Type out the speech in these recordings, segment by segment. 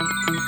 Thank you.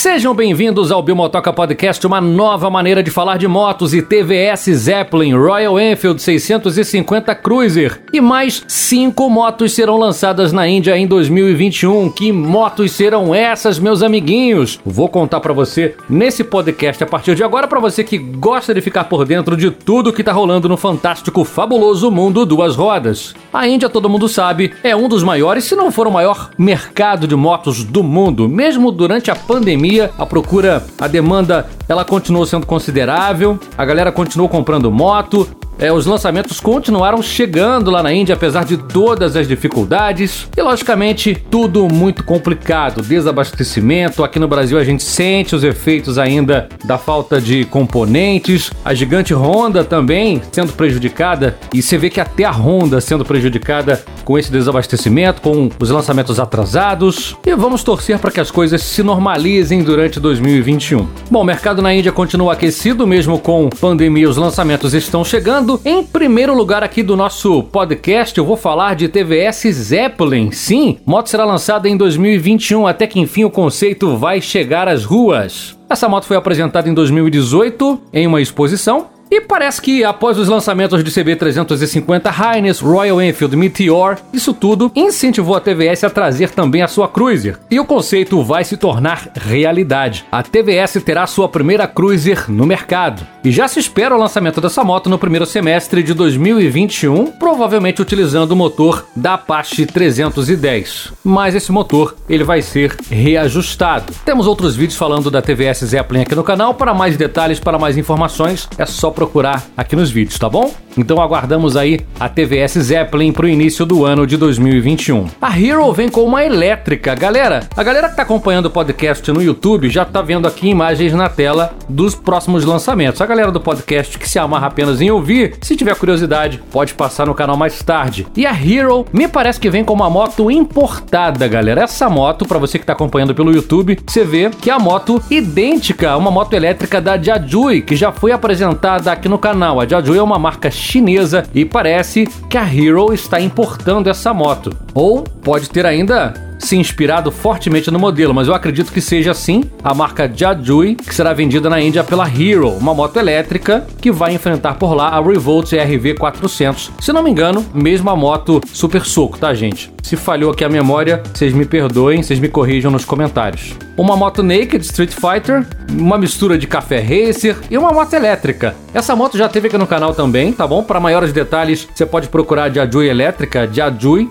Sejam bem-vindos ao Bimotoca Podcast, uma nova maneira de falar de motos e TVS Zeppelin, Royal Enfield 650 Cruiser e mais cinco motos serão lançadas na Índia em 2021. Que motos serão essas, meus amiguinhos? Vou contar para você nesse podcast a partir de agora para você que gosta de ficar por dentro de tudo que tá rolando no fantástico, fabuloso mundo duas rodas. A Índia, todo mundo sabe, é um dos maiores, se não for o maior mercado de motos do mundo, mesmo durante a pandemia a procura, a demanda, ela continuou sendo considerável, a galera continuou comprando moto, é, os lançamentos continuaram chegando lá na Índia, apesar de todas as dificuldades. E logicamente, tudo muito complicado. Desabastecimento. Aqui no Brasil a gente sente os efeitos ainda da falta de componentes. A gigante Honda também sendo prejudicada. E você vê que até a Honda sendo prejudicada com esse desabastecimento, com os lançamentos atrasados. E vamos torcer para que as coisas se normalizem durante 2021. Bom, o mercado na Índia continua aquecido, mesmo com pandemia, os lançamentos estão chegando. Em primeiro lugar aqui do nosso podcast, eu vou falar de TVS Zeppelin. Sim, moto será lançada em 2021, até que enfim o conceito vai chegar às ruas. Essa moto foi apresentada em 2018 em uma exposição e parece que após os lançamentos de CB350 Highness, Royal Enfield Meteor, isso tudo incentivou a TVS a trazer também a sua Cruiser. E o conceito vai se tornar realidade. A TVS terá sua primeira Cruiser no mercado. E já se espera o lançamento dessa moto no primeiro semestre de 2021, provavelmente utilizando o motor da Apache 310. Mas esse motor, ele vai ser reajustado. Temos outros vídeos falando da TVS Zeppelin aqui no canal. Para mais detalhes, para mais informações, é só procurar aqui nos vídeos, tá bom? Então aguardamos aí a TVS Zeppelin pro início do ano de 2021. A Hero vem com uma elétrica. Galera, a galera que tá acompanhando o podcast no YouTube já tá vendo aqui imagens na tela dos próximos lançamentos. A galera do podcast que se amarra apenas em ouvir, se tiver curiosidade, pode passar no canal mais tarde. E a Hero me parece que vem com uma moto importada, galera. Essa moto, para você que tá acompanhando pelo YouTube, você vê que é a moto idêntica a uma moto elétrica da Jajui, que já foi apresentada aqui no canal. A Jiaju é uma marca chinesa e parece que a Hero está importando essa moto. Ou pode ter ainda se inspirado fortemente no modelo, mas eu acredito que seja assim a marca Jajui, que será vendida na Índia pela Hero, uma moto elétrica que vai enfrentar por lá a Revolt RV 400. Se não me engano, mesmo a moto super soco, tá, gente? Se falhou aqui a memória, vocês me perdoem, vocês me corrijam nos comentários. Uma moto Naked Street Fighter, uma mistura de café racer e uma moto elétrica. Essa moto já teve aqui no canal também, tá bom? Para maiores detalhes, você pode procurar a Jajui elétrica, Jajui,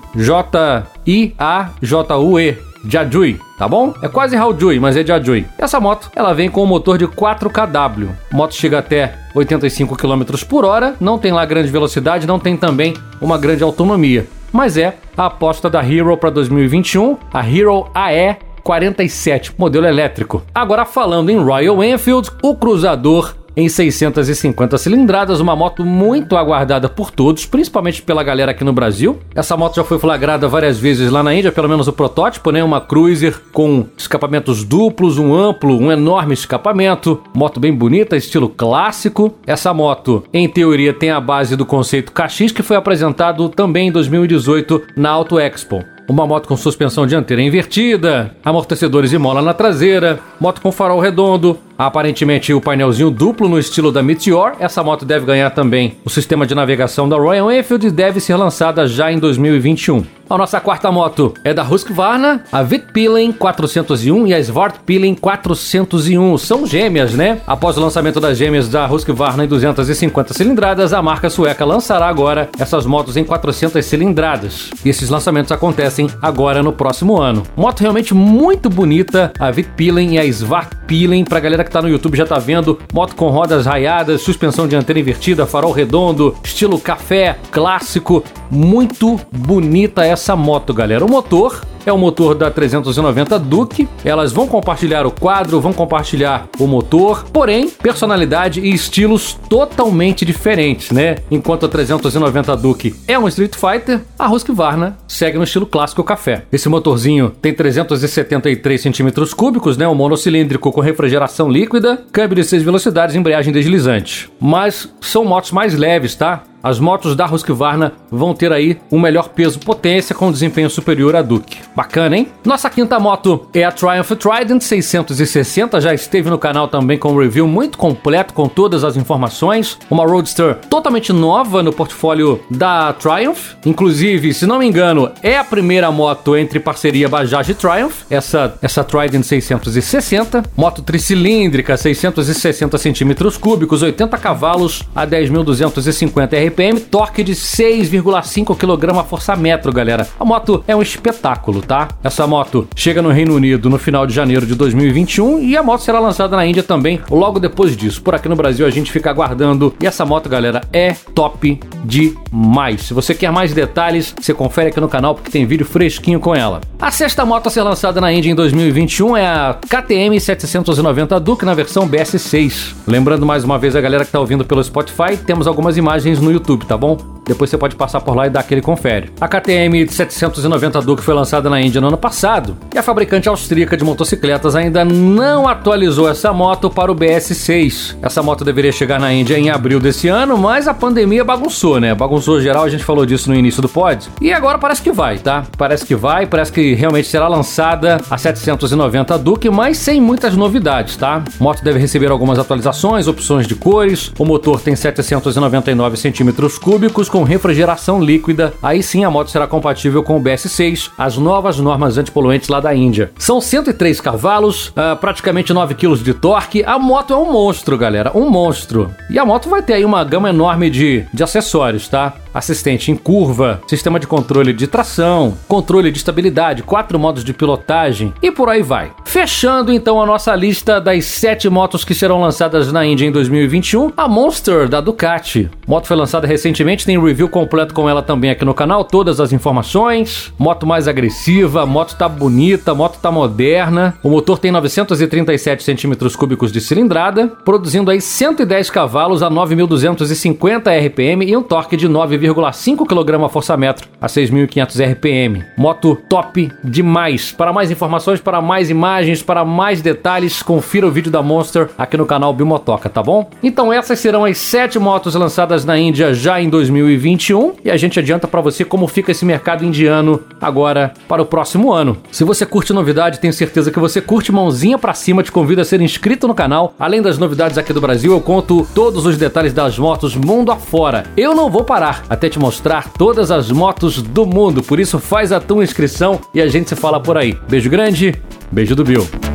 J-I-A-J-U-E, Jajui, tá bom? É quase Haojui, mas é Jajui. Essa moto, ela vem com um motor de 4kW. A moto chega até 85 km por hora, não tem lá grande velocidade, não tem também uma grande autonomia mas é a aposta da Hero para 2021, a Hero AE 47, modelo elétrico. Agora falando em Royal Enfield, o cruzador em 650 cilindradas, uma moto muito aguardada por todos, principalmente pela galera aqui no Brasil. Essa moto já foi flagrada várias vezes lá na Índia, pelo menos o protótipo, né? Uma cruiser com escapamentos duplos, um amplo, um enorme escapamento, moto bem bonita, estilo clássico. Essa moto, em teoria, tem a base do conceito KX que foi apresentado também em 2018 na Auto Expo uma moto com suspensão dianteira invertida, amortecedores de mola na traseira, moto com farol redondo, aparentemente o painelzinho duplo no estilo da Meteor. Essa moto deve ganhar também o sistema de navegação da Royal Enfield e deve ser lançada já em 2021. A nossa quarta moto é da Husqvarna, a Vitpilen 401 e a Svartpilen 401. São gêmeas, né? Após o lançamento das gêmeas da Husqvarna em 250 cilindradas, a marca sueca lançará agora essas motos em 400 cilindradas. E esses lançamentos acontecem agora no próximo ano. Moto realmente muito bonita, a Vitpilen e a Svartpilen. Pra galera que tá no YouTube já tá vendo, moto com rodas raiadas, suspensão dianteira invertida, farol redondo, estilo café, clássico. Muito bonita essa moto, galera. O motor é o motor da 390 Duke. Elas vão compartilhar o quadro, vão compartilhar o motor, porém, personalidade e estilos totalmente diferentes, né? Enquanto a 390 Duke é um Street Fighter, a Husqvarna segue no estilo clássico café. Esse motorzinho tem 373 centímetros cúbicos, né? Um monocilíndrico com refrigeração líquida, câmbio de 6 velocidades, embreagem deslizante. Mas são motos mais leves, tá? As motos da Husqvarna vão ter aí um melhor peso-potência com desempenho superior à Duke. Bacana, hein? Nossa quinta moto é a Triumph Trident 660, já esteve no canal também com um review muito completo com todas as informações. Uma Roadster totalmente nova no portfólio da Triumph. Inclusive, se não me engano, é a primeira moto entre parceria Bajaj e Triumph, essa, essa Trident 660. Moto tricilíndrica, 660 centímetros cúbicos, 80 cavalos a 10.250 RPM, torque de 6,5 kg a força-metro, galera. A moto é um espetáculo, tá? Essa moto chega no Reino Unido no final de janeiro de 2021 e a moto será lançada na Índia também logo depois disso. Por aqui no Brasil a gente fica aguardando. E essa moto, galera, é top demais. Se você quer mais detalhes, você confere aqui no canal porque tem vídeo fresquinho com ela. A sexta moto a ser lançada na Índia em 2021 é a KTM 790 Duke na versão BS6. Lembrando mais uma vez a galera que está ouvindo pelo Spotify, temos algumas imagens no YouTube, tá bom? Depois você pode passar por lá e dar aquele confere. A KTM 790 Duke foi lançada na Índia no ano passado e a fabricante austríaca de motocicletas ainda não atualizou essa moto para o BS6. Essa moto deveria chegar na Índia em abril desse ano, mas a pandemia bagunçou, né? Bagunçou geral, a gente falou disso no início do pod. E agora parece que vai, tá? Parece que vai, parece que realmente será lançada a 790 Duke, mas sem muitas novidades, tá? A moto deve receber algumas atualizações, opções de cores. O motor tem 799 centímetros cúbicos com refrigeração líquida, aí sim a moto será compatível com o BS6, as novas normas antipoluentes lá da Índia. São 103 cavalos, uh, praticamente 9 kg de torque. A moto é um monstro, galera, um monstro. E a moto vai ter aí uma gama enorme de, de acessórios, tá? Assistente em curva, sistema de controle de tração, controle de estabilidade, quatro modos de pilotagem e por aí vai. Fechando então a nossa lista das sete motos que serão lançadas na Índia em 2021, a Monster da Ducati. Moto foi lançada recentemente, tem review completo com ela também aqui no canal, todas as informações. Moto mais agressiva, moto tá bonita, moto tá moderna. O motor tem 937 centímetros cúbicos de cilindrada, produzindo aí 110 cavalos a 9.250 RPM e um torque de 9 9,5 kg força-metro a 6.500 RPM. Moto top demais. Para mais informações, para mais imagens, para mais detalhes, confira o vídeo da Monster aqui no canal Bimotoca, tá bom? Então essas serão as sete motos lançadas na Índia já em 2021 e a gente adianta para você como fica esse mercado indiano agora para o próximo ano. Se você curte novidade, tenho certeza que você curte mãozinha para cima, te convido a ser inscrito no canal. Além das novidades aqui do Brasil, eu conto todos os detalhes das motos mundo afora. Eu não vou parar até te mostrar todas as motos do mundo. Por isso, faz a tua inscrição e a gente se fala por aí. Beijo grande, beijo do Bill.